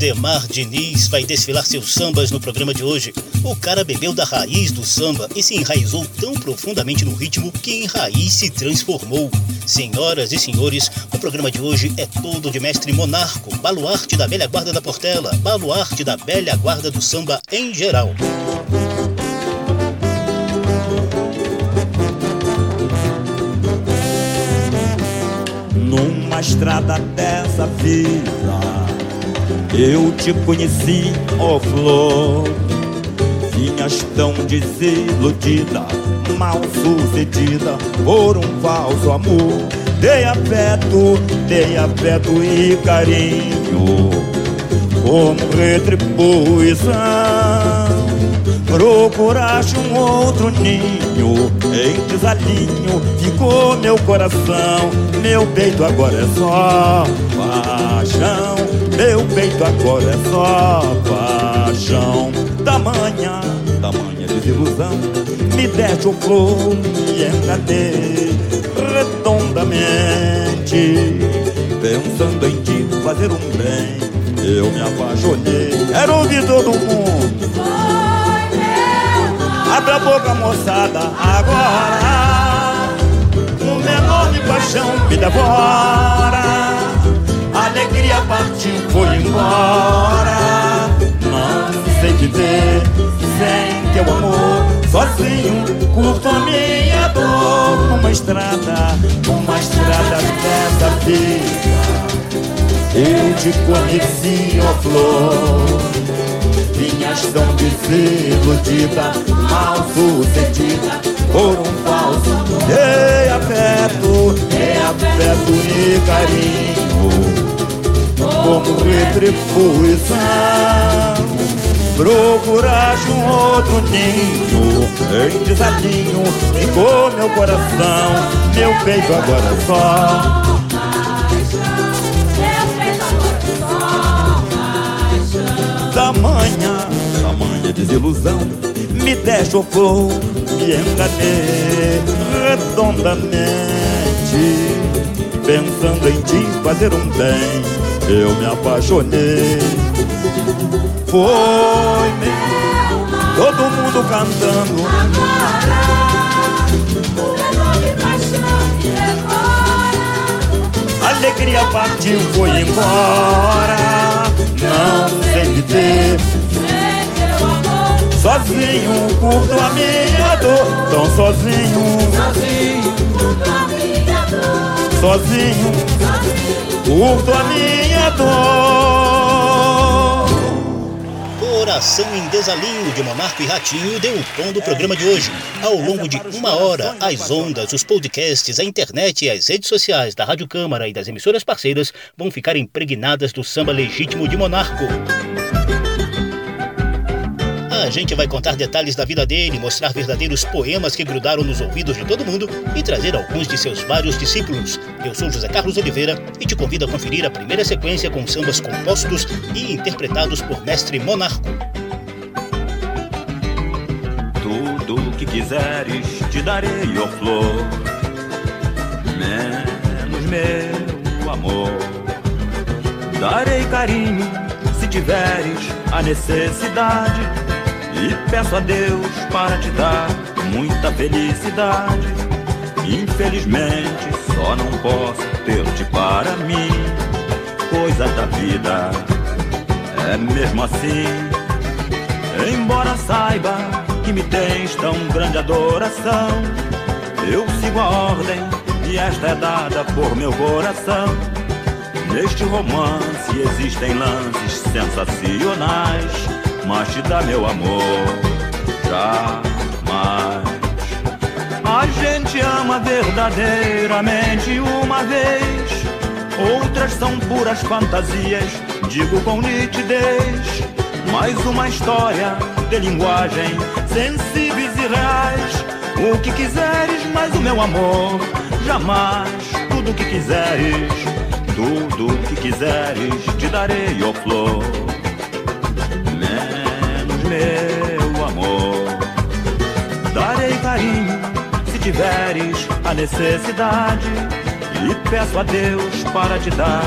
Demar Diniz vai desfilar seus sambas no programa de hoje. O cara bebeu da raiz do samba e se enraizou tão profundamente no ritmo que em raiz se transformou. Senhoras e senhores, o programa de hoje é todo de mestre Monarco, baluarte da velha guarda da Portela, baluarte da velha guarda do samba em geral. Numa estrada dessa vida eu te conheci, ó oh flor. Vinhas tão desiludida Mal sucedida por um falso amor. Dei afeto, dei afeto e carinho. Como retribuição Procuraste um outro ninho. Em desalinho ficou meu coração. Meu peito agora é só paixão. Meu peito agora é só paixão. Tamanha, tamanha desilusão. Me deste o flor e enganei redondamente Pensando em te fazer um bem Eu me apaixonei. Quero ouvir todo mundo. Abre a boca moçada agora. Uma enorme paixão me devora curto a minha dor. Numa estrada, numa estrada dessa vida. Eu te conheci, ó flor. Vinhas tão desiludida, mal sucedida por um falso. Dei afeto, dei afeto e carinho como retribuição. Procuraste um outro ninho em desalinho, ficou meu coração, meu peito agora só. Tamanha, tamanha desilusão, me deste o flor, me enganei redondamente, pensando em te fazer um bem eu me apaixonei. Foi meu, todo mundo cantando. Alegria partiu, foi embora. Não sei viver. Sozinho, curto a minha dor. Tão sozinho. Sozinho, curto a minha dor. Sozinho curto a minha dor. Coração em Desalinho de Monarco e Ratinho deu o tom do programa de hoje. Ao longo de uma hora, as ondas, os podcasts, a internet e as redes sociais da Rádio Câmara e das emissoras parceiras vão ficar impregnadas do samba legítimo de Monarco. A gente vai contar detalhes da vida dele, mostrar verdadeiros poemas que grudaram nos ouvidos de todo mundo e trazer alguns de seus vários discípulos. Eu sou José Carlos Oliveira e te convido a conferir a primeira sequência com sambas compostos e interpretados por mestre Monarco. Tudo o que quiseres te darei, ó flor, menos meu amor. Darei carinho se tiveres a necessidade e peço a Deus para te dar muita felicidade. Infelizmente, só não posso ter-te para mim. Coisa da vida, é mesmo assim. Embora saiba que me tens tão grande adoração, eu sigo a ordem e esta é dada por meu coração. Neste romance existem lances sensacionais mas te dá meu amor jamais. A gente ama verdadeiramente uma vez, outras são puras fantasias, digo com nitidez. Mais uma história de linguagem sensíveis e reais, O que quiseres, mas o meu amor jamais. Tudo que quiseres, tudo que quiseres, te darei, ó oh flor. Meu amor, darei carinho se tiveres a necessidade. E peço a Deus para te dar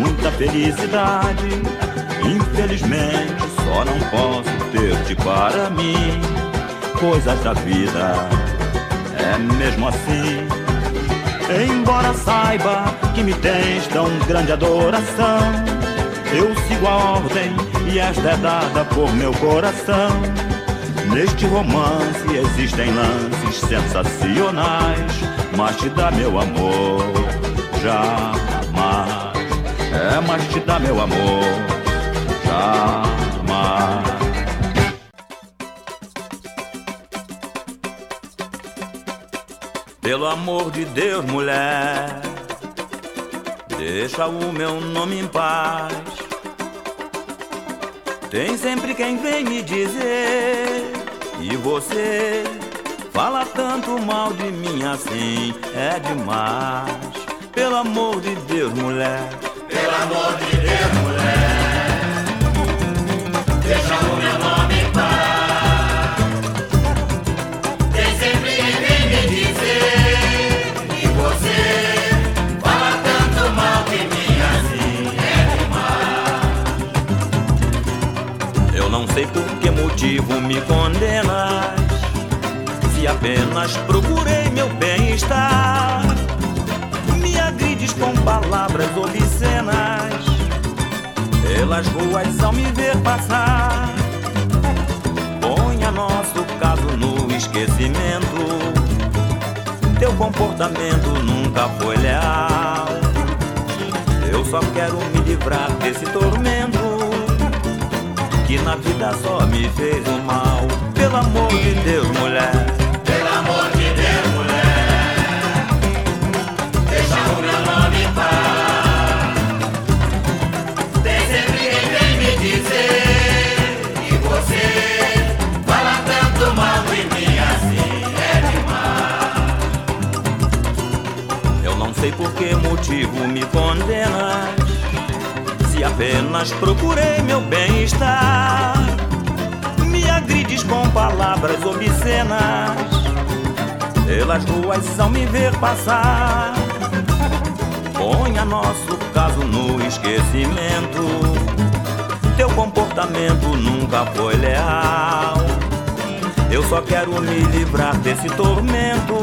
muita felicidade. Infelizmente, só não posso ter-te para mim. Coisas da vida, é mesmo assim. Embora saiba que me tens tão grande adoração, eu sigo a ordem e esta é dada por meu coração. Neste romance existem lances sensacionais, mas te dá meu amor, jamais. É, mas te dá meu amor, jamais. Pelo amor de Deus, mulher, deixa o meu nome em paz. Tem sempre quem vem me dizer, e você fala tanto mal de mim assim, é demais. Pelo amor de Deus, mulher, pelo amor de Deus, mulher, deixa o motivo me condenas. Se apenas procurei meu bem-estar, me agrides com palavras obscenas. Pelas ruas ao me ver passar, ponha nosso caso no esquecimento. Teu comportamento nunca foi leal. Eu só quero me livrar desse tormento que na vida só me fez o mal. Pelo amor de Deus, mulher. Pelo amor de Deus, mulher. Deixa o meu nome em paz. Tem sempre quem vem me dizer que você fala tanto mal de mim assim é demais. Eu não sei por que motivo me condenas apenas procurei meu bem-estar. Pelas ruas ao me ver passar. Ponha nosso caso no esquecimento. Teu comportamento nunca foi leal. Eu só quero me livrar desse tormento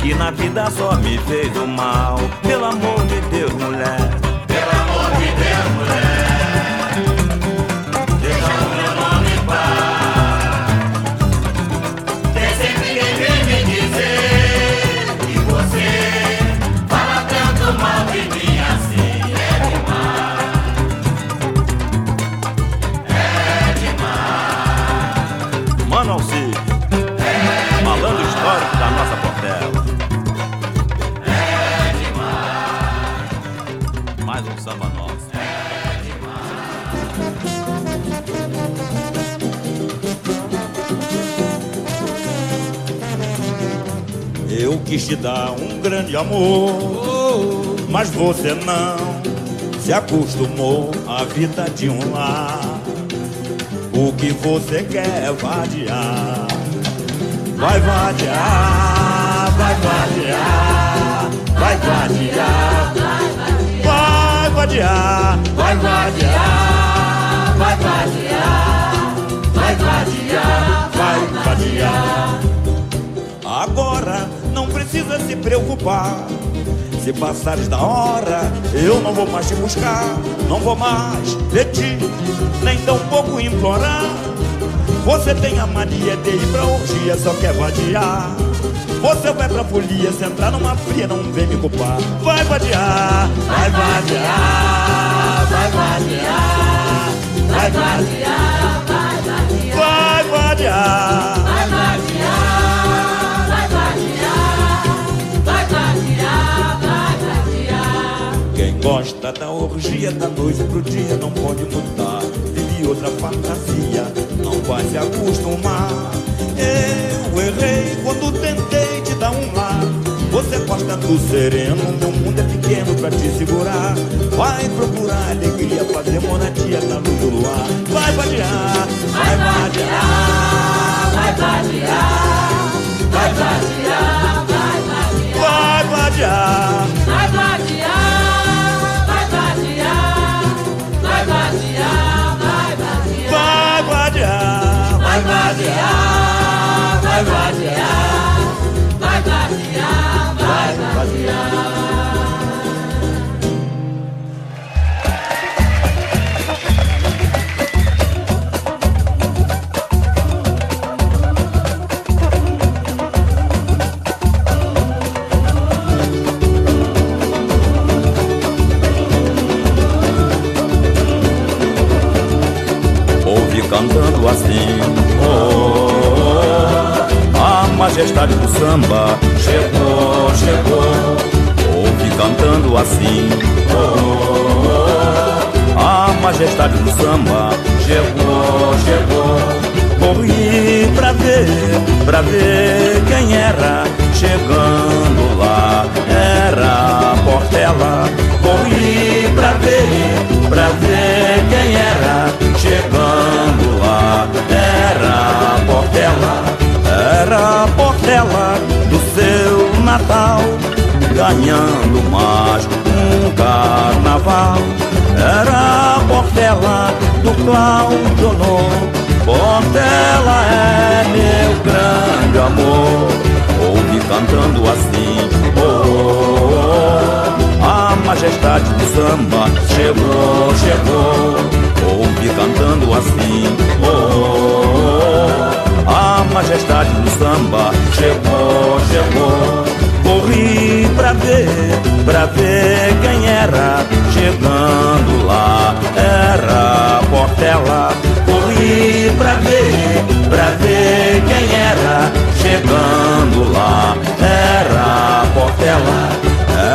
que na vida só me fez o mal. Pelo amor de Deus, mulher. Quis te dar um grande amor, mas você não se acostumou à vida de um lar. O que você quer é vadiar, vai vadiar, vai vadiar, vai vadiar, vai vadiar, vai vadiar, vai vadiar, vai vadiar, vai vadiar. Precisa se preocupar. Se passares da hora, eu não vou mais te buscar, não vou mais pedir, nem tão pouco implorar. Você tem a mania de ir pra orgia, só quer vadiar. Você vai pra folia, se entrar numa fria, não vem me culpar. Vai vadiar, vai vadiar, vai vadiar, vai vadiar, vai vadiar. Gosta da orgia da noite pro dia, não pode mudar. Vive outra fantasia, não vai se acostumar. Eu, errei quando tentei te dar um lar. Você gosta do sereno, meu mundo é pequeno pra te segurar. Vai procurar alegria, fazer monadia na luz do luar. Vai vadiar, vai vadiar, vai vadiar, vai vadiar, vai vadiar, vai vaziar, vai vaziar, vai vaziar, vai vaziar. Ouvi cantando assim. Oh, A majestade do samba chegou, chegou. Ouvi cantando assim. Oh, A majestade do samba chegou, chegou. Corri pra ver, pra ver quem era. Chegando lá era Portela. Corri pra ver, pra ver Natal Ganhando mais um carnaval. Era Portela do Claudionor Portela é meu grande amor. Ouvi cantando assim oh, oh, oh, A majestade do samba chegou, chegou. Ouvi cantando assim oh, A majestade do samba chegou, chegou pra ver, pra ver quem era. Chegando lá era Portela. Corri pra ver, pra ver quem era. Chegando lá era Portela.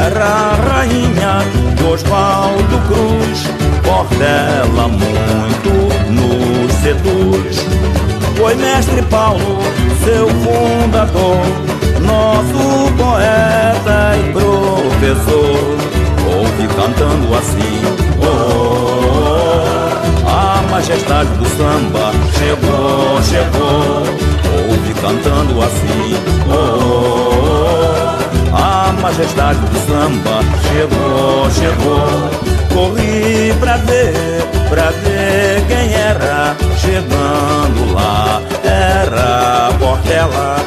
Era a rainha de Oswaldo Cruz. Portela muito nos seduz. Foi mestre Paulo, seu fundador Nosso poeta e professor Ouve cantando assim. Oh, A majestade do samba chegou, chegou. Ouve cantando assim. Oh, A majestade do samba chegou, chegou. Corri pra ver, pra ver quem era. Chegando lá era Portela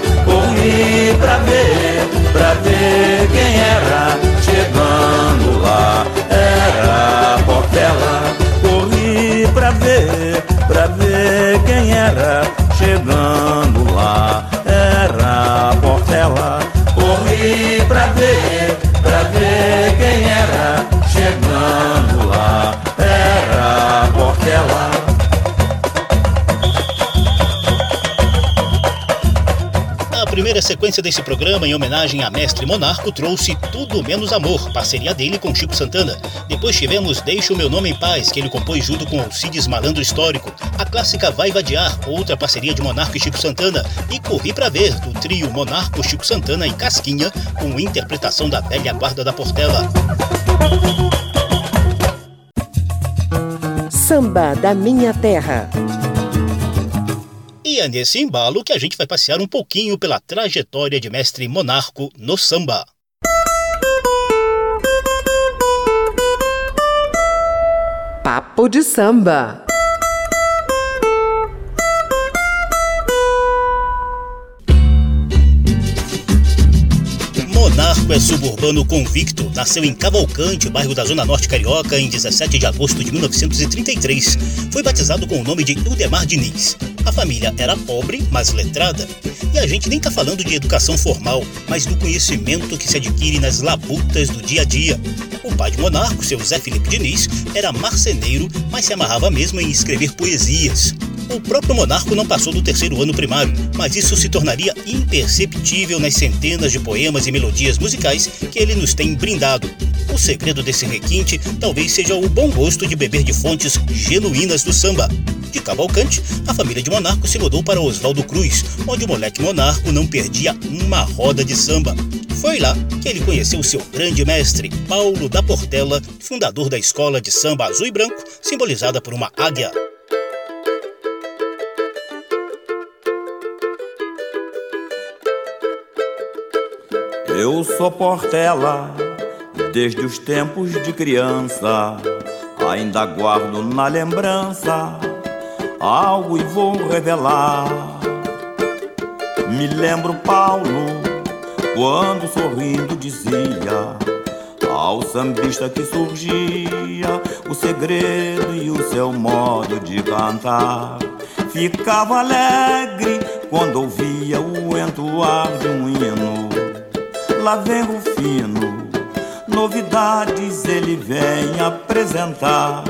Corri pra ver, pra ver quem era. Chegando lá era Portela. Corri pra ver, pra ver quem era. Chegando A sequência desse programa, em homenagem a Mestre Monarco, trouxe Tudo Menos Amor, parceria dele com Chico Santana. Depois tivemos Deixa o Meu Nome em Paz, que ele compôs junto com Alcides Malandro Histórico. A clássica Vai Vadiar, outra parceria de Monarco e Chico Santana. E Corri Pra Ver, do trio Monarco, Chico Santana e Casquinha, com interpretação da velha guarda da Portela. Samba da Minha Terra. E é nesse embalo que a gente vai passear um pouquinho pela trajetória de mestre Monarco no samba. Papo de samba. Monarco é suburbano convicto. Nasceu em Cavalcante, bairro da Zona Norte Carioca, em 17 de agosto de 1933. Foi batizado com o nome de Ildemar Diniz. A família era pobre, mas letrada. E a gente nem tá falando de educação formal, mas do conhecimento que se adquire nas labutas do dia a dia. O pai de Monarco, seu Zé Felipe Diniz, era marceneiro, mas se amarrava mesmo em escrever poesias. O próprio Monarco não passou do terceiro ano primário, mas isso se tornaria imperceptível nas centenas de poemas e melodias musicais que ele nos tem brindado. O segredo desse requinte talvez seja o bom gosto de beber de fontes genuínas do samba. De Cavalcante, a família de Monarco se mudou para Oswaldo Cruz, onde o moleque Monarco não perdia uma roda de samba. Foi lá que ele conheceu seu grande mestre, Paulo da Portela, fundador da escola de samba azul e branco, simbolizada por uma águia. Eu sou Portela desde os tempos de criança, ainda guardo na lembrança algo e vou revelar. Me lembro Paulo quando sorrindo dizia ao sambista que surgia o segredo e o seu modo de cantar. Ficava alegre quando ouvia o entoar de um hino. Lá vem o fino, novidades ele vem apresentar.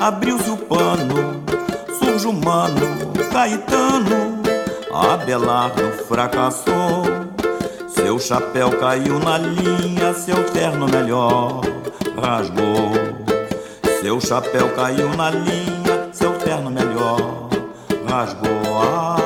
Abriu-se o pano, surge o mano, Caetano, Abelardo fracassou. Seu chapéu caiu na linha, seu terno melhor rasgou. Seu chapéu caiu na linha, seu terno melhor rasgou. Ah,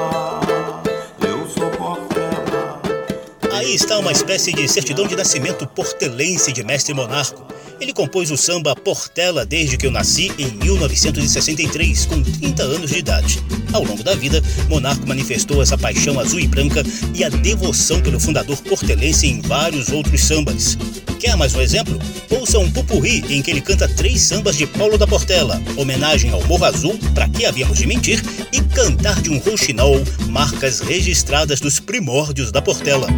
está uma espécie de certidão de nascimento portelense de Mestre Monarco. Ele compôs o samba Portela desde que eu nasci em 1963, com 30 anos de idade. Ao longo da vida, Monarco manifestou essa paixão azul e branca e a devoção pelo fundador portelense em vários outros sambas. Quer mais um exemplo? Ouça um pupurri em que ele canta três sambas de Paulo da Portela, homenagem ao Morro Azul, Pra Que Havíamos de Mentir, e Cantar de um Rouxinol, marcas registradas dos primórdios da Portela.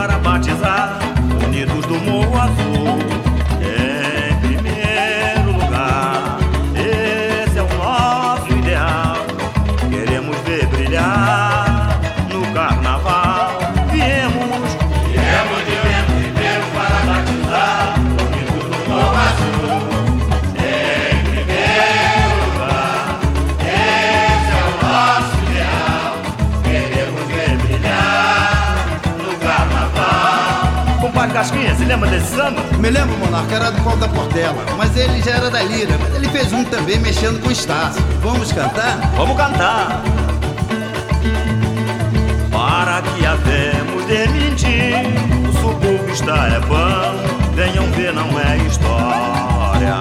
Para batizar, unidos do Morro Azul. Me lembro, Monarca, era do Paulo da Portela, mas ele já era da Lira. Mas ele fez um também mexendo com Estácio. Vamos cantar? Vamos cantar. Para que havemos de mentir, o subúrbio está é bom, venham ver, não é história.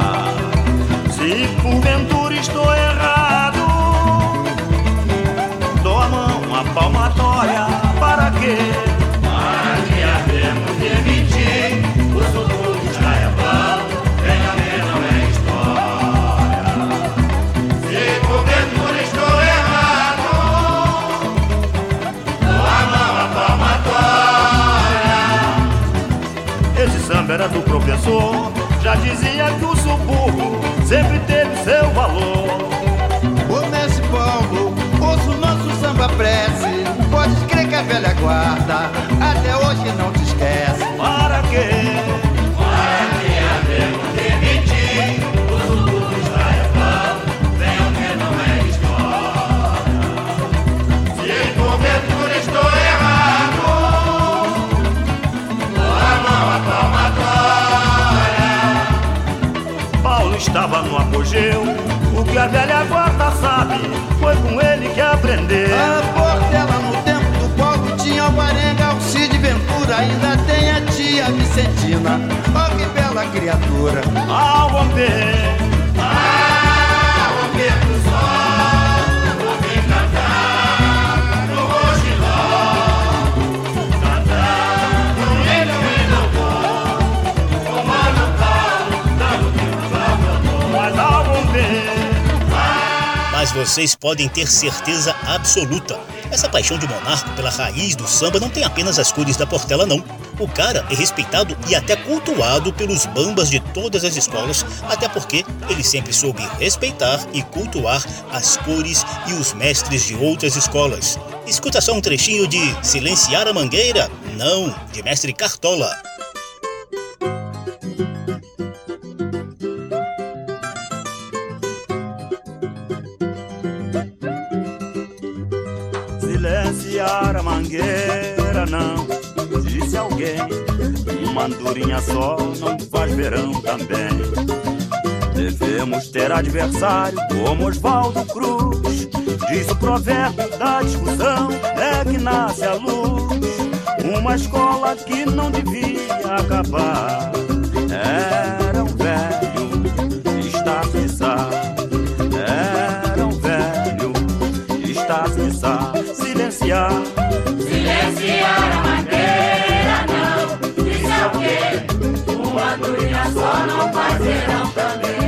Se porventura estou errado, dou a mão, a palmatória, para quê? Samba era do professor, já dizia que o subúrbio sempre teve seu valor. Ô Mestre Paulo, ouça o nosso samba prece. Pode crer que a velha guarda até hoje não te esquece. Para quê? Estava no apogeu, o que a velha guarda sabe, foi com ele que aprendeu. A Portela no tempo do Paulo tinha o Marenga, o Cid Ventura, ainda tem a tia Vicentina. Ó que bela criatura. Ao romper, Mas vocês podem ter certeza absoluta. Essa paixão de Monarco pela raiz do samba não tem apenas as cores da Portela, não. O cara é respeitado e até cultuado pelos bambas de todas as escolas, até porque ele sempre soube respeitar e cultuar as cores e os mestres de outras escolas. Escuta só um trechinho de Silenciar a Mangueira? Não, de Mestre Cartola. Não, disse alguém. Uma andorinha só não faz verão também. Devemos ter adversário como Oswaldo Cruz. Diz o provérbio da discussão é que nasce a luz. Uma escola que não devia acabar. Era silenciar. Silenciar a mangueira, não. Isso é o quê? Uma andorinha só não faz verão também.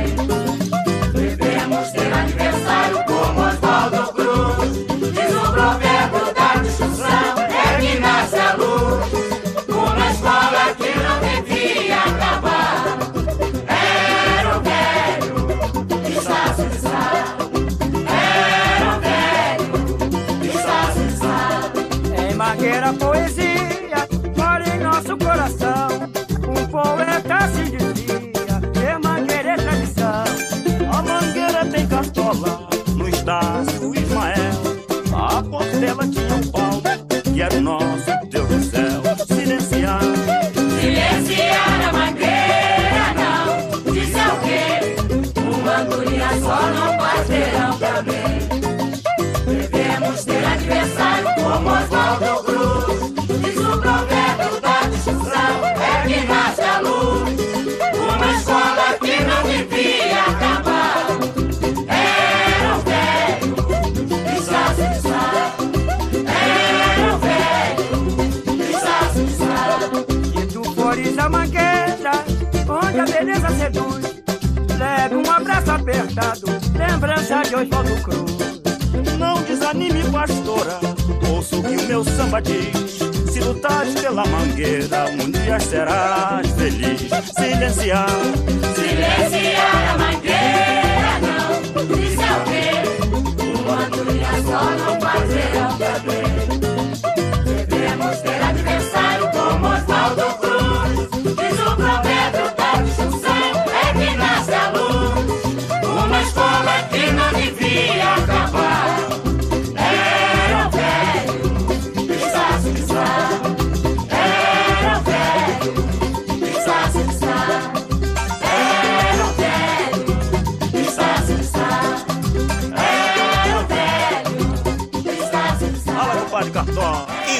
De Cruz. não desanime, pastora. Ouça o que o meu samba diz. Se lutares pela mangueira, um dia serás feliz. Silenciar, Silenciar a mangueira, não. Isso é o quê? Uma só não faz verão também. Devemos ter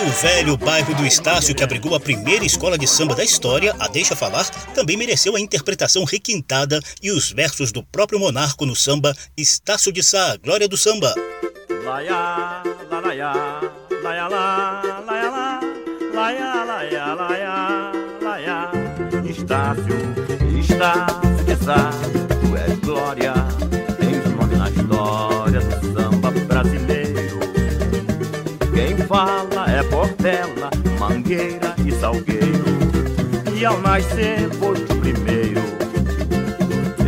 o velho bairro do Estácio, que abrigou a primeira escola de samba da história, a Deixa Falar, também mereceu a interpretação requintada e os versos do próprio monarco no samba Estácio de Sá, Glória do Samba. Estácio, Estácio de Sá, Portela, Mangueira e Salgueiro. E ao nascer foste o primeiro.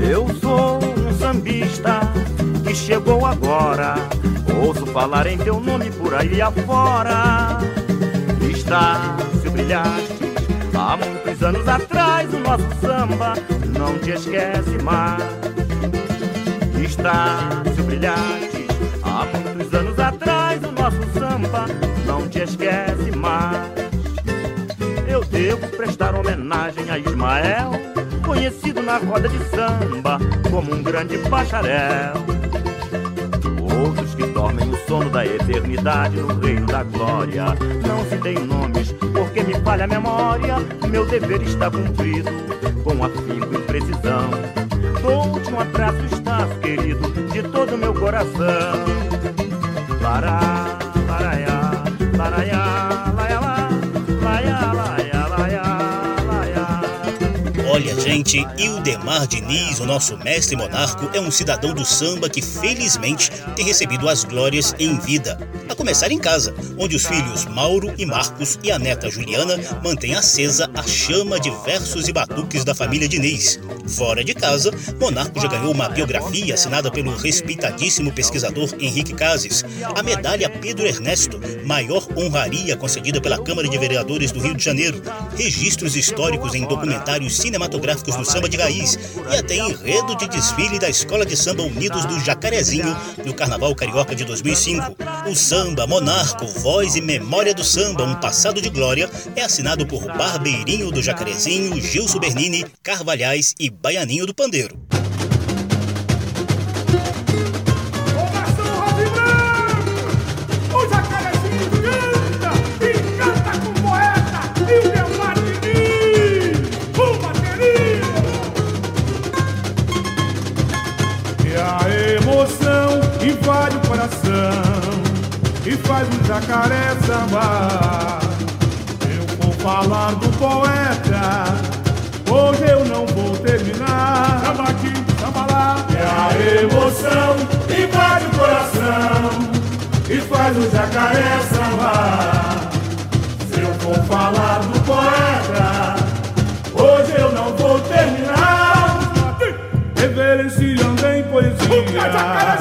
Eu sou um sambista que chegou agora. Ouço falar em teu nome por aí afora. Está se brilhaste há muitos anos atrás. O nosso samba não te esquece mais. Está se brilhaste há muitos anos atrás. O nosso samba não te esquece. Prestar homenagem a Ismael, conhecido na roda de samba como um grande bacharel. Outros que dormem o sono da eternidade no reino da glória. Não se tem nomes, porque me falha a memória. Meu dever está cumprido, com afinco e precisão. Dou-te um abraço, estás querido, de todo meu coração. Lará, laraiá, laraiá, gente, Ildemar Diniz, o nosso mestre monarco, é um cidadão do samba que felizmente tem recebido as glórias em vida. A começar em casa, onde os filhos Mauro e Marcos e a neta Juliana mantêm acesa a chama de versos e batuques da família Diniz. Fora de casa, Monarco já ganhou uma biografia assinada pelo respeitadíssimo pesquisador Henrique Cases, a medalha Pedro Ernesto, maior honraria concedida pela Câmara de Vereadores do Rio de Janeiro, registros históricos em documentários cinematográficos marcos do samba de raiz e até enredo de desfile da Escola de Samba Unidos do Jacarezinho no Carnaval Carioca de 2005. O samba Monarco, Voz e Memória do Samba, um passado de glória, é assinado por Barbeirinho do Jacarezinho, Gilson Bernini, Carvalhais e Baianinho do Pandeiro. E faz o jacaré sambar. Eu vou falar do poeta, hoje eu não vou terminar. Samba aqui, samba lá. É a emoção invade o coração e faz o jacaré sambar. Se eu for falar do poeta, hoje eu não vou terminar. Reverenciando em poesia.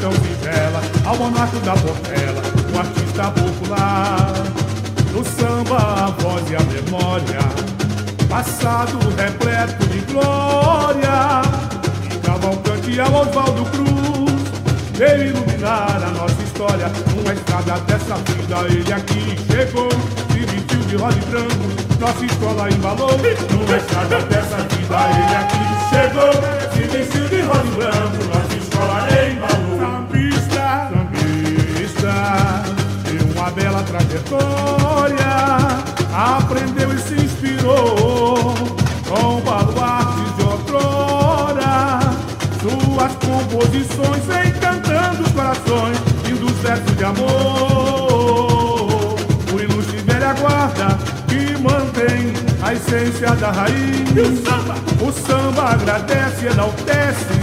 Tão singela ao monarca da Portela, um artista popular. No samba, a voz e a memória, passado repleto de glória. E Cavalcante ao Oswaldo Cruz, veio iluminar a nossa história. Numa estrada dessa vida, ele aqui chegou, se vestiu de rosa e branco, nossa escola embalou. Numa estrada dessa vida, ele aqui chegou, se vestiu de rosa e branco, bela trajetória, aprendeu e se inspirou com baluartes de outrora. Suas composições encantando os corações, lindos versos de amor. O ilustre velha guarda que mantém a essência da raiz. E o samba? O samba agradece, enaltece.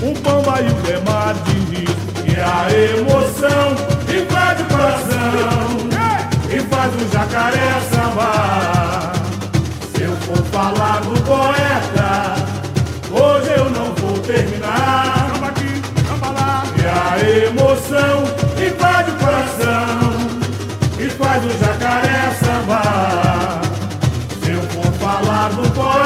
O bamba e o demar diz. E a emoção invade o coração e faz o jacaré sambar. Se eu for falar do poeta, hoje eu não vou terminar. E a emoção invade o coração e faz o jacaré sambar. Se eu for falar do poeta,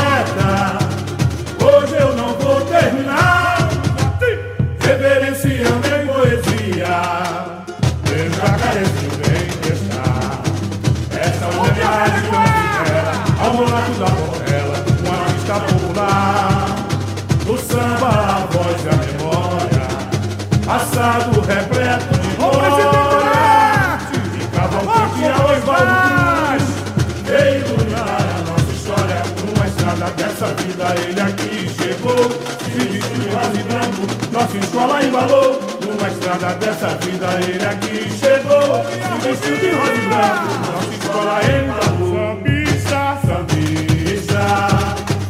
nossa escola embalou. Numa estrada dessa vida, ele aqui chegou, se vestiu de rosa e branco, nossa escola embalou. Sambista, sambista,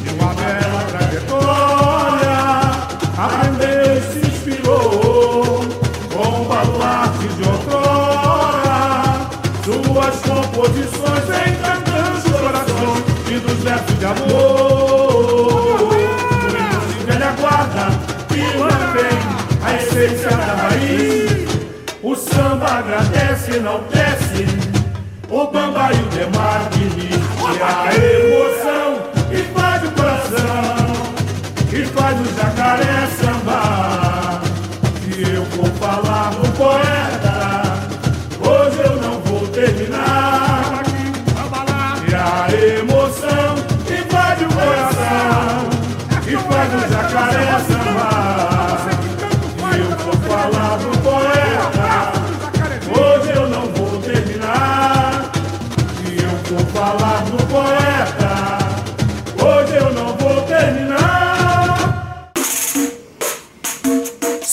de uma bela trajetória, aprendeu e se inspirou com baluartes de outrora. Suas composições encantando os corações e dos versos de amor. Agradece, enaltece o bamba e o demar diz que a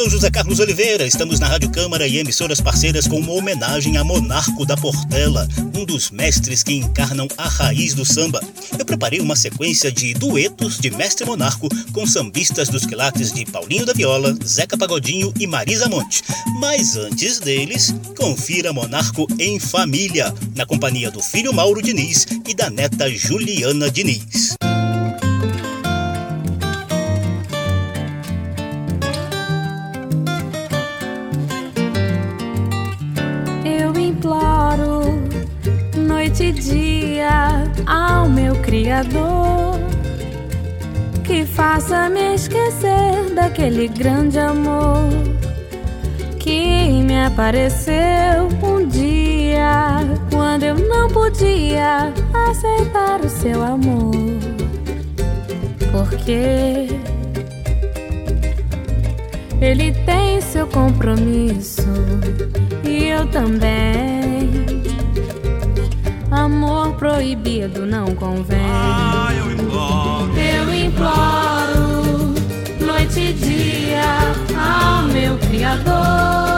Sou José Carlos Oliveira, estamos na Rádio Câmara e emissoras parceiras com uma homenagem a Monarco da Portela, um dos mestres que encarnam a raiz do samba. Eu preparei uma sequência de duetos de Mestre Monarco com sambistas dos quilates de Paulinho da Viola, Zeca Pagodinho e Marisa Monte. Mas antes deles, confira Monarco em família, na companhia do filho Mauro Diniz e da neta Juliana Diniz. Dia ao meu Criador que faça me esquecer daquele grande amor que me apareceu um dia quando eu não podia aceitar o seu amor. Porque ele tem seu compromisso e eu também. Amor proibido não convém. Ah, eu imploro. Eu imploro, noite e dia, ao meu Criador,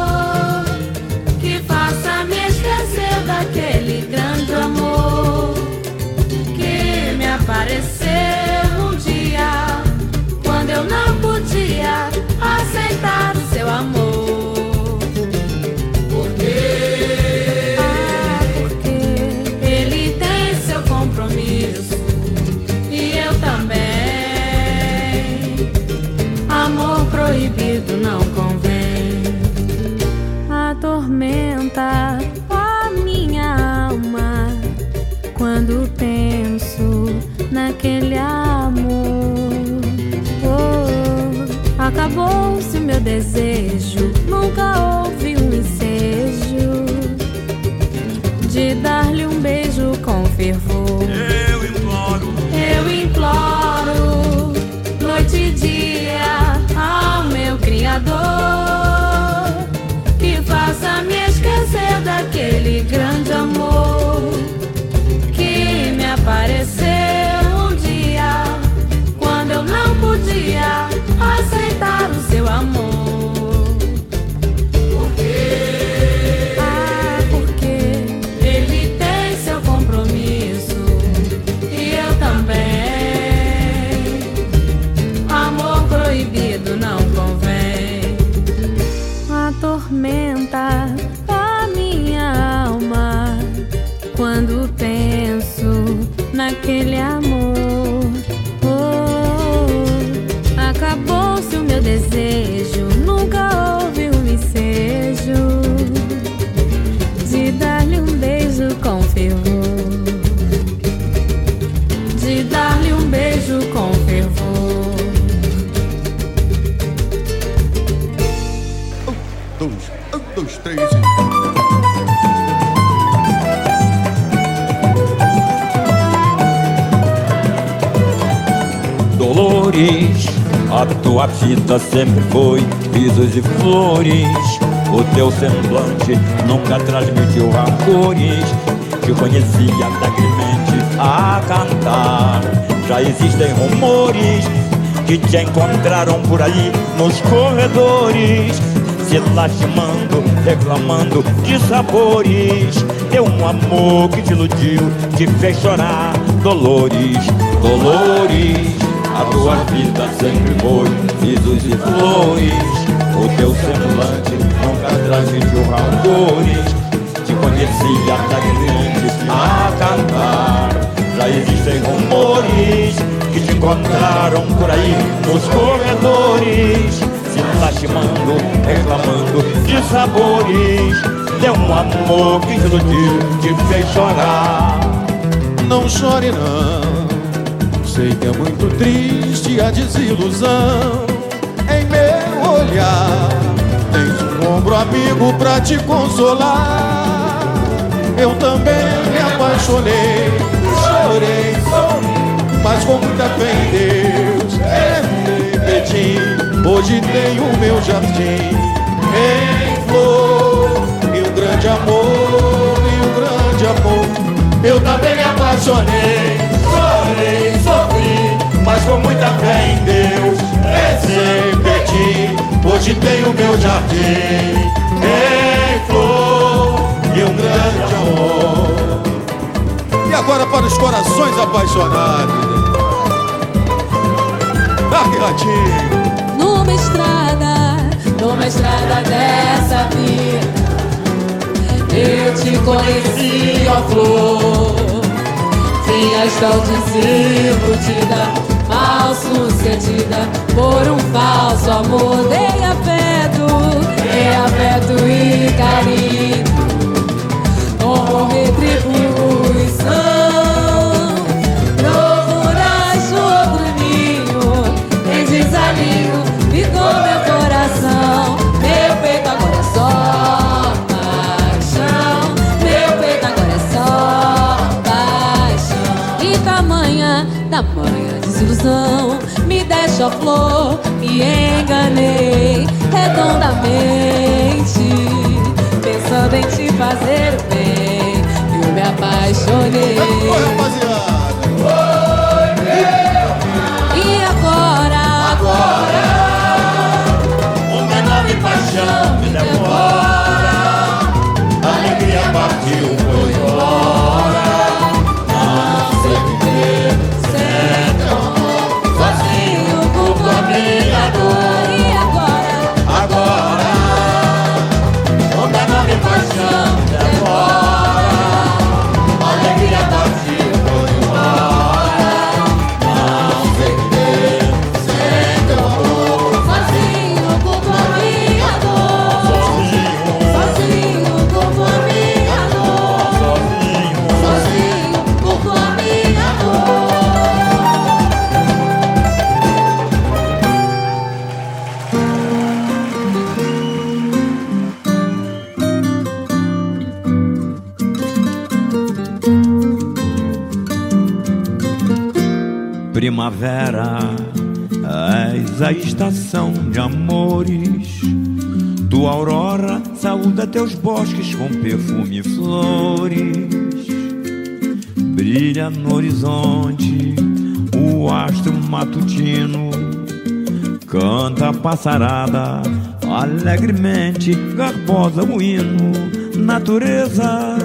Dolores, a tua vida sempre foi risos e flores. O teu semblante nunca transmitiu rancores. Te conhecia alegremente a cantar. Já existem rumores que te encontraram por aí nos corredores se lastimando, reclamando de sabores. Deu um amor que te iludiu, te fez chorar. Dolores, Dolores, a tua vida sempre foi risos e flores. O teu semblante nunca transmitiu rancores. Te conhecia alegremente a cantar. Já existem rumores que te encontraram por aí nos corredores se lastimando, reclamando de sabores. Deu um amor que iludiu, te fez chorar. Não chore não, sei que é muito triste a desilusão. Em meu olhar, tens um ombro amigo pra te consolar. Eu também me apaixonei, chorei, mas com muita fé em Deus. É Betim, Hoje tenho o meu jardim em flor E um grande amor, e um grande amor Eu também me apaixonei, chorei, Mas com muita fé em Deus Recebi Hoje tenho o jardim em flor e um grande amor. E agora para os corações apaixonados. Que ratinho! Numa estrada, numa estrada dessa vida, eu te conheci, ó flor. Vinhas tão desiludida, mal sucedida, por um falso amor. Dei afeto, dei afeto e carinho, como retribuição. Desilusão. Me deixa flor, me enganei redondamente. Pensando em te fazer bem, eu me apaixonei. Primavera, és a estação de amores. Tua aurora saúda teus bosques com perfume e flores. Brilha no horizonte o astro matutino. Canta a passarada alegremente, garbosa o hino. Natureza,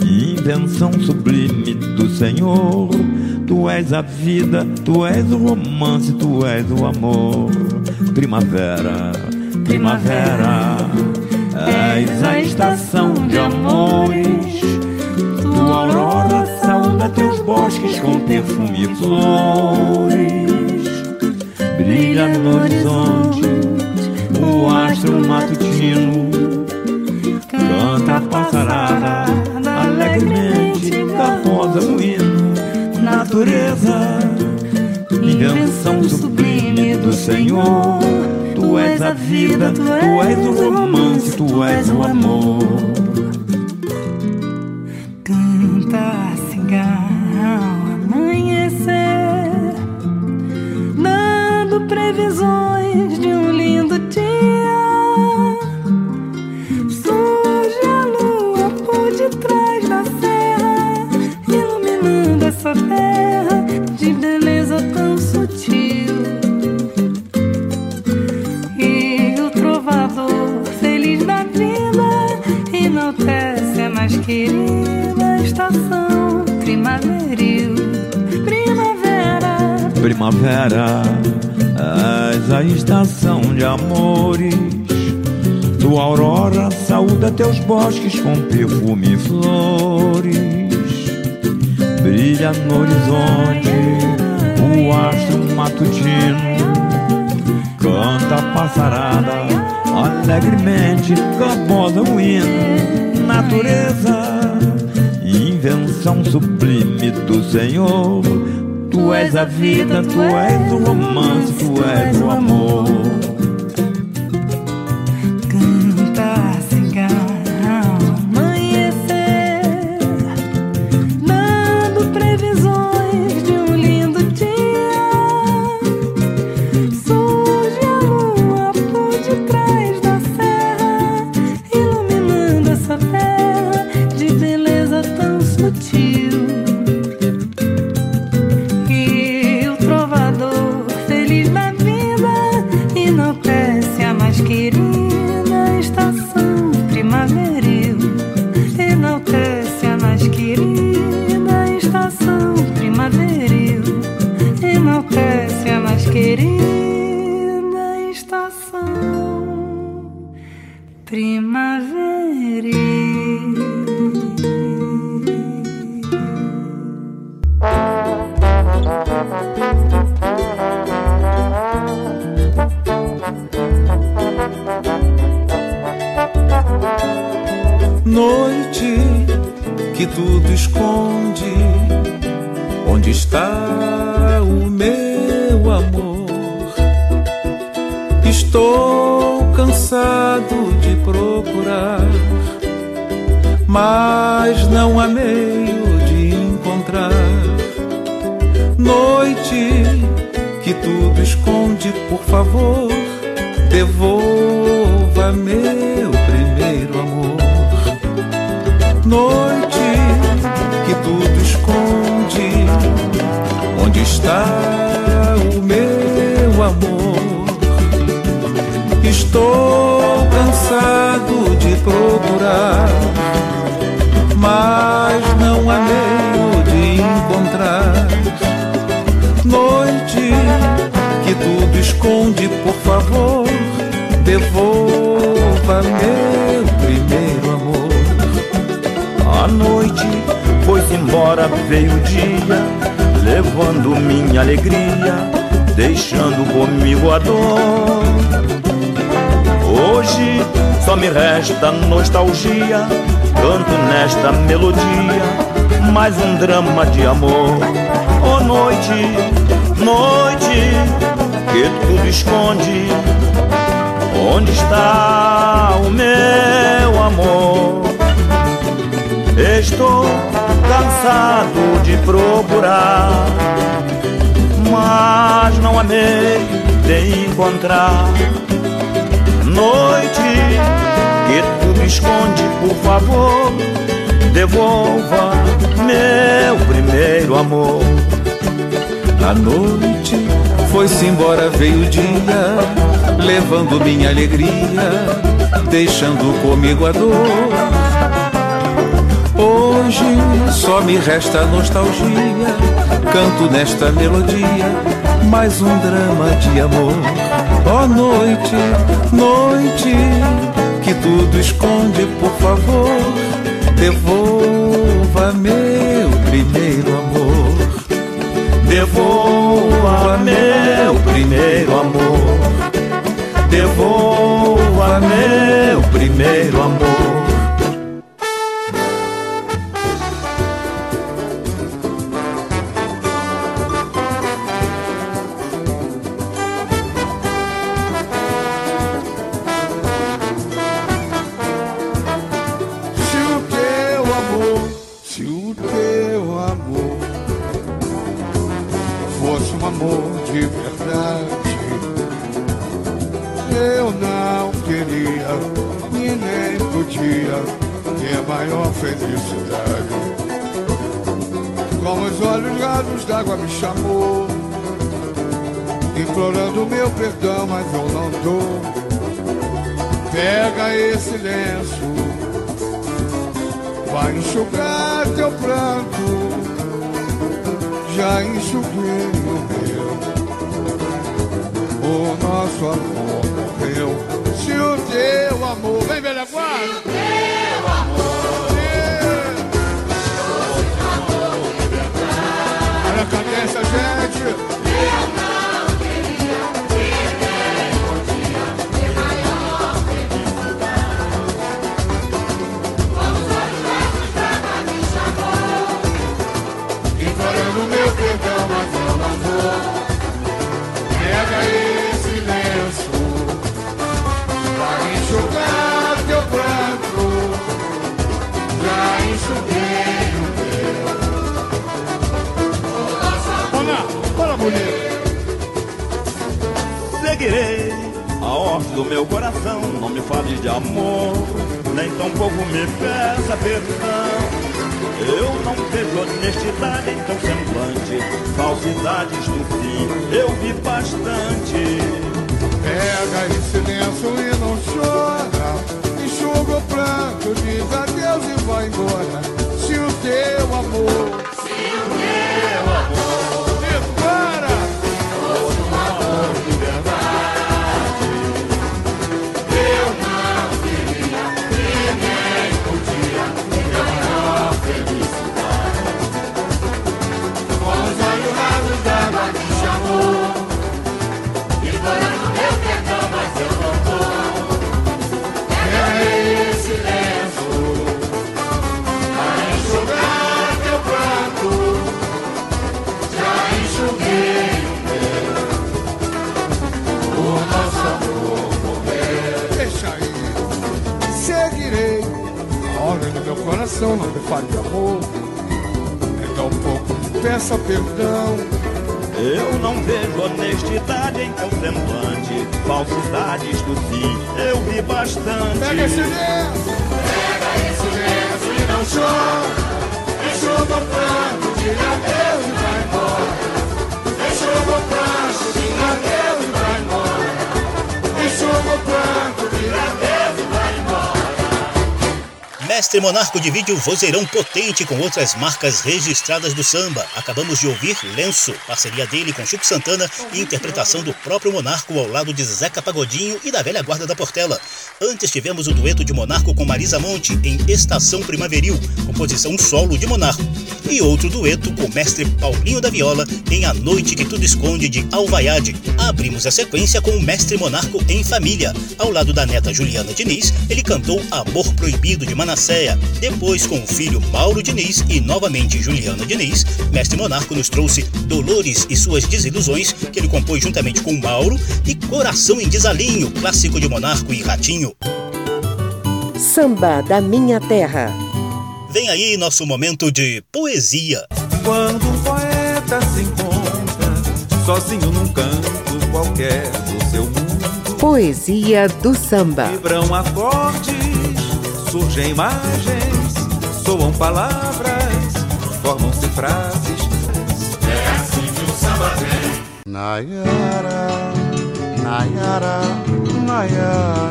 invenção sublime do Senhor. Tu és a vida, tu és o romance, tu és o amor. Primavera, primavera, és a estação de amores. Tua aurora saúda teus bosques com perfume e flores. Brilha no horizonte o astro matutino. Canta a Natureza, invenção sublime do Senhor. Tu és a vida, tu és o romance, tu és o amor. Mais querida estação primaveril. Primavera, Primavera, és a estação de amores. Tua aurora saúda teus bosques com perfume e flores. Brilha no horizonte o astro matutino. Canta a passarada alegremente, garbosa o hino. Natureza, invenção sublime do Senhor. Tu és a vida, tu és o romance, tu és o amor. Esconde, onde está o meu amor? Estou cansado de procurar, mas não há meio de encontrar. Noite que tudo esconde, por favor, devolva meu primeiro amor. Noite está o meu amor? Estou cansado de procurar, mas não há meio de encontrar. Noite que tudo esconde, por favor, devolva meu primeiro amor. A noite foi-se embora, veio o dia, levando minha alegria, deixando comigo a dor. Hoje só me resta nostalgia, canto nesta melodia, mais um drama de amor. Oh noite, noite, que tudo esconde, onde está o meu amor? Estou cansado de procurar, mas não há meio de encontrar. Noite que tudo esconde, por favor, devolva meu primeiro amor. A noite foi-se embora, veio o dia, levando minha alegria, deixando comigo a dor. Hoje só me resta nostalgia, canto nesta melodia, mais um drama de amor. Ó oh, noite, noite, que tudo esconde, por favor, devolva meu primeiro amor. Devolva meu primeiro amor. Devolva meu primeiro amor. Maior felicidade. Com os olhos rasos d'água me chamou, implorando meu perdão, mas eu não dou. Pega esse lenço Vai enxugar teu pranto, já enxuguei o meu. O nosso amor morreu. Se o teu amor, vem velha guarda. Cadê essa gente? Mestre Monarco divide o vozeirão potente com outras marcas registradas do samba. Acabamos de ouvir Lenço, parceria dele com Chico Santana e interpretação do próprio Monarco ao lado de Zeca Pagodinho e da velha guarda da Portela. Antes tivemos o dueto de Monarco com Marisa Monte em Estação Primaveril, composição solo de Monarco. E outro dueto com o mestre Paulinho da Viola em A Noite que Tudo Esconde de Alvaiade. Abrimos a sequência com o mestre Monarco em Família. Ao lado da neta Juliana Diniz, ele cantou Amor Proibido de Manassés. Depois, com o filho Mauro Diniz e novamente Juliana Diniz, Mestre Monarco nos trouxe Dolores e suas desilusões, que ele compôs juntamente com Mauro, e Coração em Desalinho, clássico de Monarco e Ratinho. Samba da Minha Terra. Vem aí nosso momento de poesia. Quando um poeta se encontra sozinho num canto qualquer do seu mundo, Poesia do samba. vibram acordes, surgem imagens, soam palavras, formam-se frases. É assim que o samba vem. Nayara, Nayara, Nayara.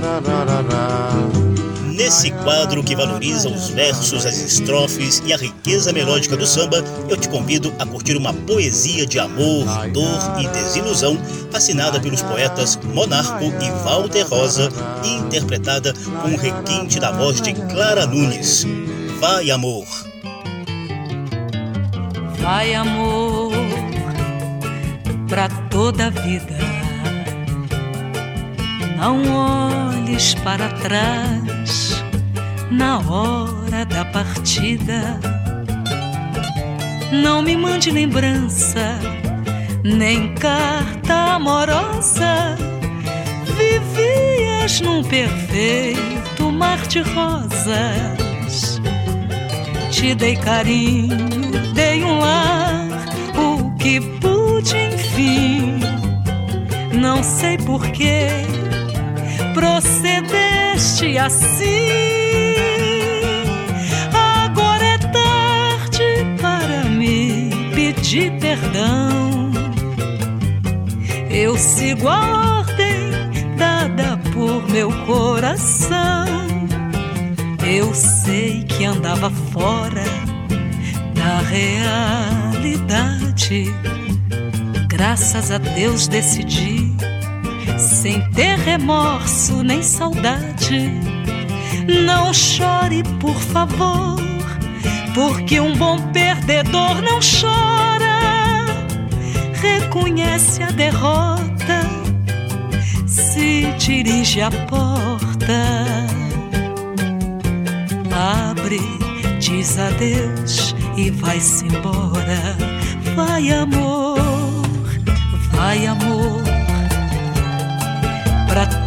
Nesse quadro que valoriza os versos, as estrofes e a riqueza melódica do samba, eu te convido a curtir uma poesia de amor, dor e desilusão, assinada pelos poetas Monarco e Walter Rosa e interpretada com um requinte da voz de Clara Nunes. Vai, amor! Vai, amor, pra toda a vida. Não olhes para trás na hora da partida. Não me mande lembrança, nem carta amorosa. Vivias num perfeito mar de rosas. Te dei carinho, dei um lar, o que pude, enfim. Não sei porquê procedeste assim. Agora é tarde para me pedir perdão. Eu sigo a ordem dada por meu coração. Eu sei que andava fora da realidade. Graças a Deus decidi, sem ter remorso nem saudade. Não chore, por favor, porque um bom perdedor não chora. Reconhece a derrota, se dirige à porta abre, diz adeus e vai-se embora. Vai, amor, vai, amor,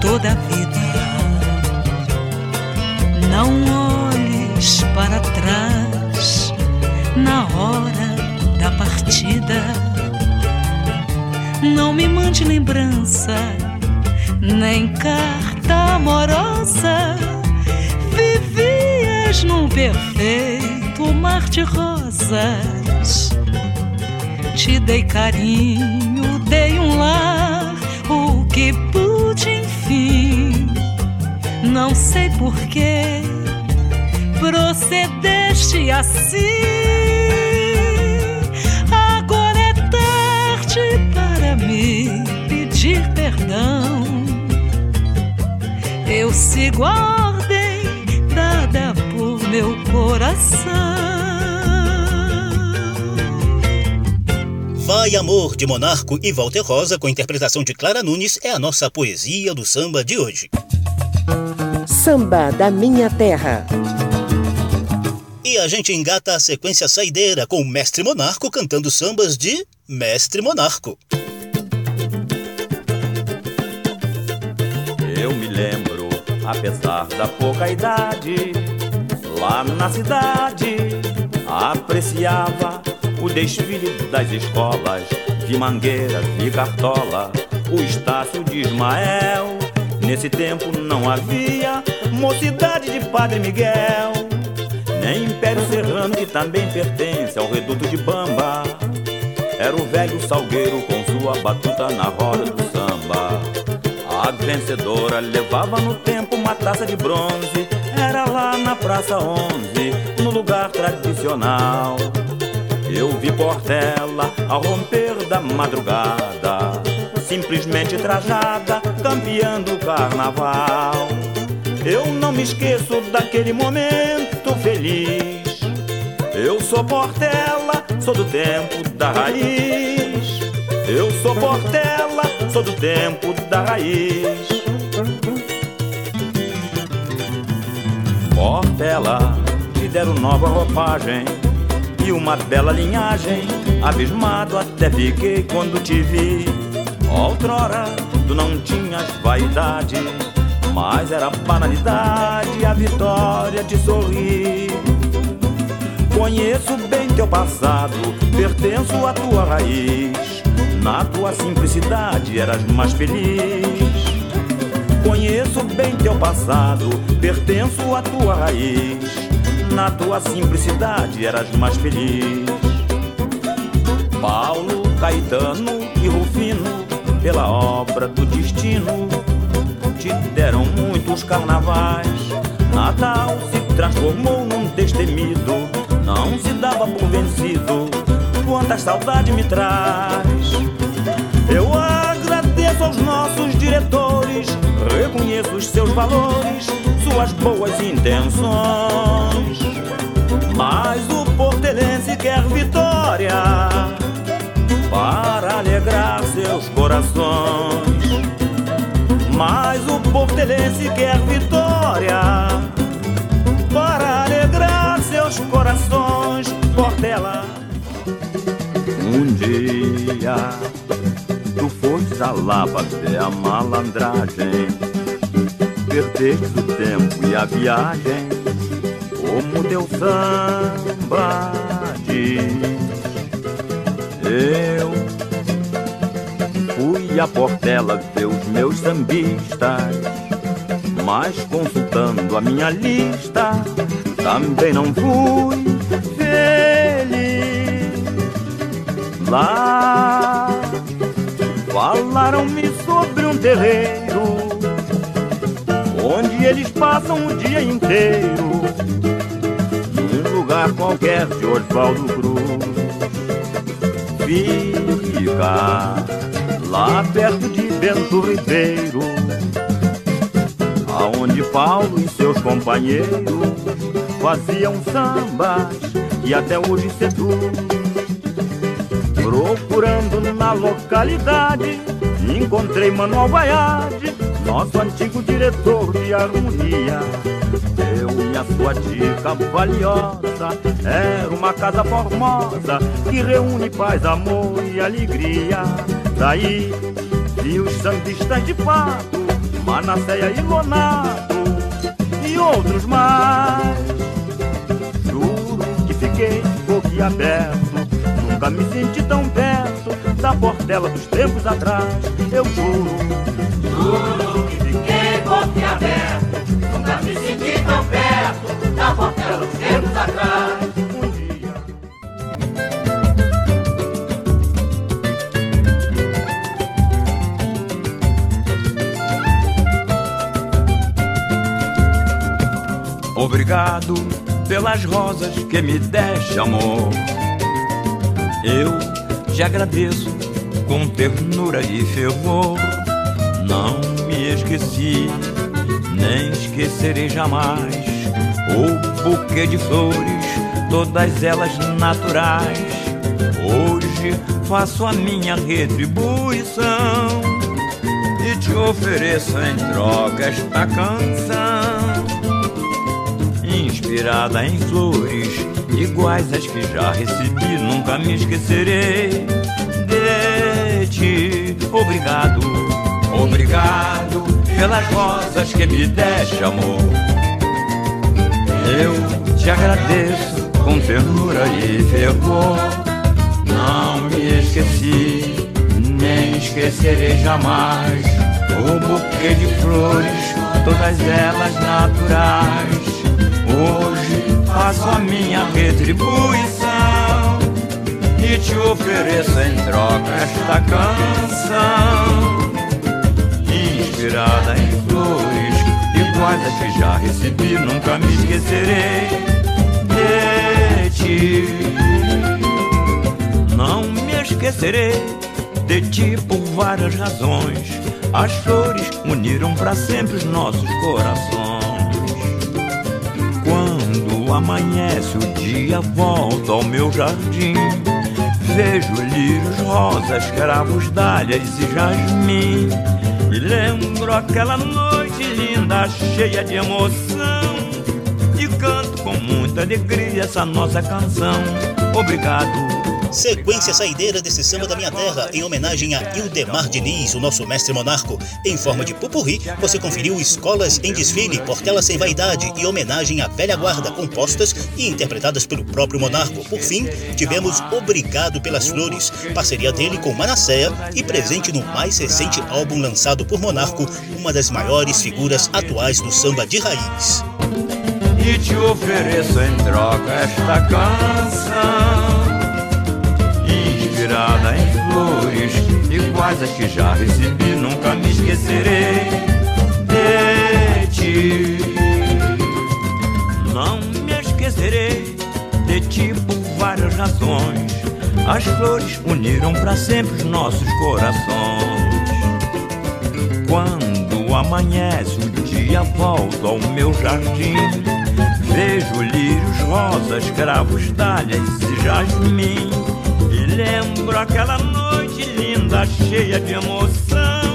toda a vida. Não olhes para trás na hora da partida. Não me mande lembrança, nem carta amorosa vivias num perfeito mar de rosas. Te dei carinho, dei um lar, o que pude, enfim. Não sei porquê procedeste assim. Agora é tarde para me pedir perdão. Eu sigo a ordem dada por meu coração. Vai Amor de Monarco e Walter Rosa, com interpretação de Clara Nunes, é a nossa poesia do samba de hoje. Samba da Minha Terra. E a gente engata a sequência saideira com o Mestre Monarco cantando sambas de Mestre Monarco. Eu me lembro, apesar da pouca idade, Lá na cidade apreciava o desfile das escolas, vi Mangueira, vi Cartola, o Estácio de Ismael. Nesse tempo não havia mocidade de Padre Miguel, nem Império Serrano que também pertence ao reduto de Bamba. Era o velho salgueiro com sua batuta na roda do samba. A vencedora levava no tempo uma taça de bronze. Era lá na Praça 11, no lugar tradicional. Eu vi Portela ao romper da madrugada, simplesmente trajada, campeando o carnaval. Eu não me esqueço daquele momento feliz. Eu sou Portela, sou do tempo da raiz. Eu sou Portela, sou do tempo da raiz. Portela, te deram nova roupagem e uma bela linhagem. Abismado até fiquei quando te vi. Outrora, tu não tinhas vaidade, mas era banalidade a vitória te sorrir. Conheço bem teu passado, pertenço à tua raiz. Na tua simplicidade eras mais feliz. Conheço bem teu passado, pertenço à tua raiz. Na tua simplicidade eras mais feliz. Paulo, Caetano e Rufino, pela obra do destino, te deram muitos carnavais. Natal se transformou num destemido, não se dava por vencido. Quanta saudade me traz. Eu agradeço aos nossos diretores, reconheço os seus valores, suas boas intenções. Mas o portelense quer vitória para alegrar seus corações. Mas o portelense quer vitória para alegrar seus corações. Portela. Um dia tu foste a lava até a malandragem, perdeste o tempo e a viagem, como teu samba diz. Eu fui a Portela ver os meus sambistas, mas consultando a minha lista, também não fui feliz. Lá falaram-me sobre um terreiro, onde eles passam o dia inteiro, lugar qualquer de Oswaldo Cruz fica lá perto de Bento Ribeiro, aonde Paulo e seus companheiros faziam sambas e até hoje seduz. Procurando na localidade, encontrei Manuel Baiade, nosso antigo diretor de harmonia. Eu e a sua dica valiosa era uma casa formosa que reúne paz, amor e alegria. Daí vi os sambistas de fato, Manasseia e Lonato e outros mais. Juro que fiquei boquiaberto, nunca me senti tão perto da Portela dos tempos atrás. Eu juro, Juro que fiquei boquiaberto, da Portela dos tempos atrás. Obrigado pelas rosas que me deste, amor. Eu te agradeço com ternura e fervor. Não me esqueci, nem esquecerei jamais o buquê de flores, todas elas naturais. Hoje faço a minha retribuição e te ofereço em troca esta canção inspirada em flores iguais às que já recebi, nunca me esquecerei de ti. Obrigado, obrigado pelas rosas que me deste, amor. Eu te agradeço com ternura e fervor. Não me esqueci, nem esquecerei jamais. O buquê de flores, todas elas naturais. Hoje faço a minha retribuição e te ofereço em troca esta canção. Inspirada em flores, iguais a que já recebi, nunca me esquecerei de ti. Não me esquecerei de ti por várias razões. As flores uniram para sempre os nossos corações. Quando amanhece o dia, volto ao meu jardim. Vejo lírios rosas, cravos, dálias e jasmim. E lembro aquela noite linda, cheia de emoção. E canto com muita alegria essa nossa canção. Obrigado Sequência saideira desse samba da minha terra, em homenagem a Ildemar Diniz, o nosso mestre monarco. Em forma de pupurri, você conferiu Escolas em Desfile, Portela Sem Vaidade e homenagem à velha guarda, compostas e interpretadas pelo próprio monarco. Por fim, tivemos Obrigado pelas Flores, parceria dele com Manasséia e presente no mais recente álbum lançado por Monarco, uma das maiores figuras atuais do samba de raiz. E te ofereço em troca esta canção em flores iguais as que já recebi, nunca me esquecerei de ti. Não me esquecerei de ti por várias razões. As flores uniram para sempre os nossos corações. Quando amanhece o dia, volto ao meu jardim. Vejo lírios rosas, cravos, dálias e jasmim lembro aquela noite linda, cheia de emoção.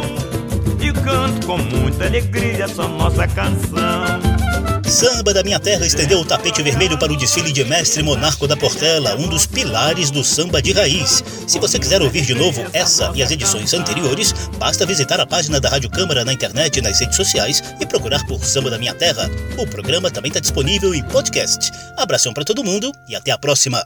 E canto com muita alegria essa nossa canção. Samba da Minha Terra estendeu o tapete vermelho para o desfile de Mestre Monarco da Portela, um dos pilares do samba de raiz. Se você quiser ouvir de novo essa e as edições anteriores, basta visitar a página da Rádio Câmara na internet e nas redes sociais e procurar por Samba da Minha Terra. O programa também está disponível em podcast. Abração para todo mundo e até a próxima.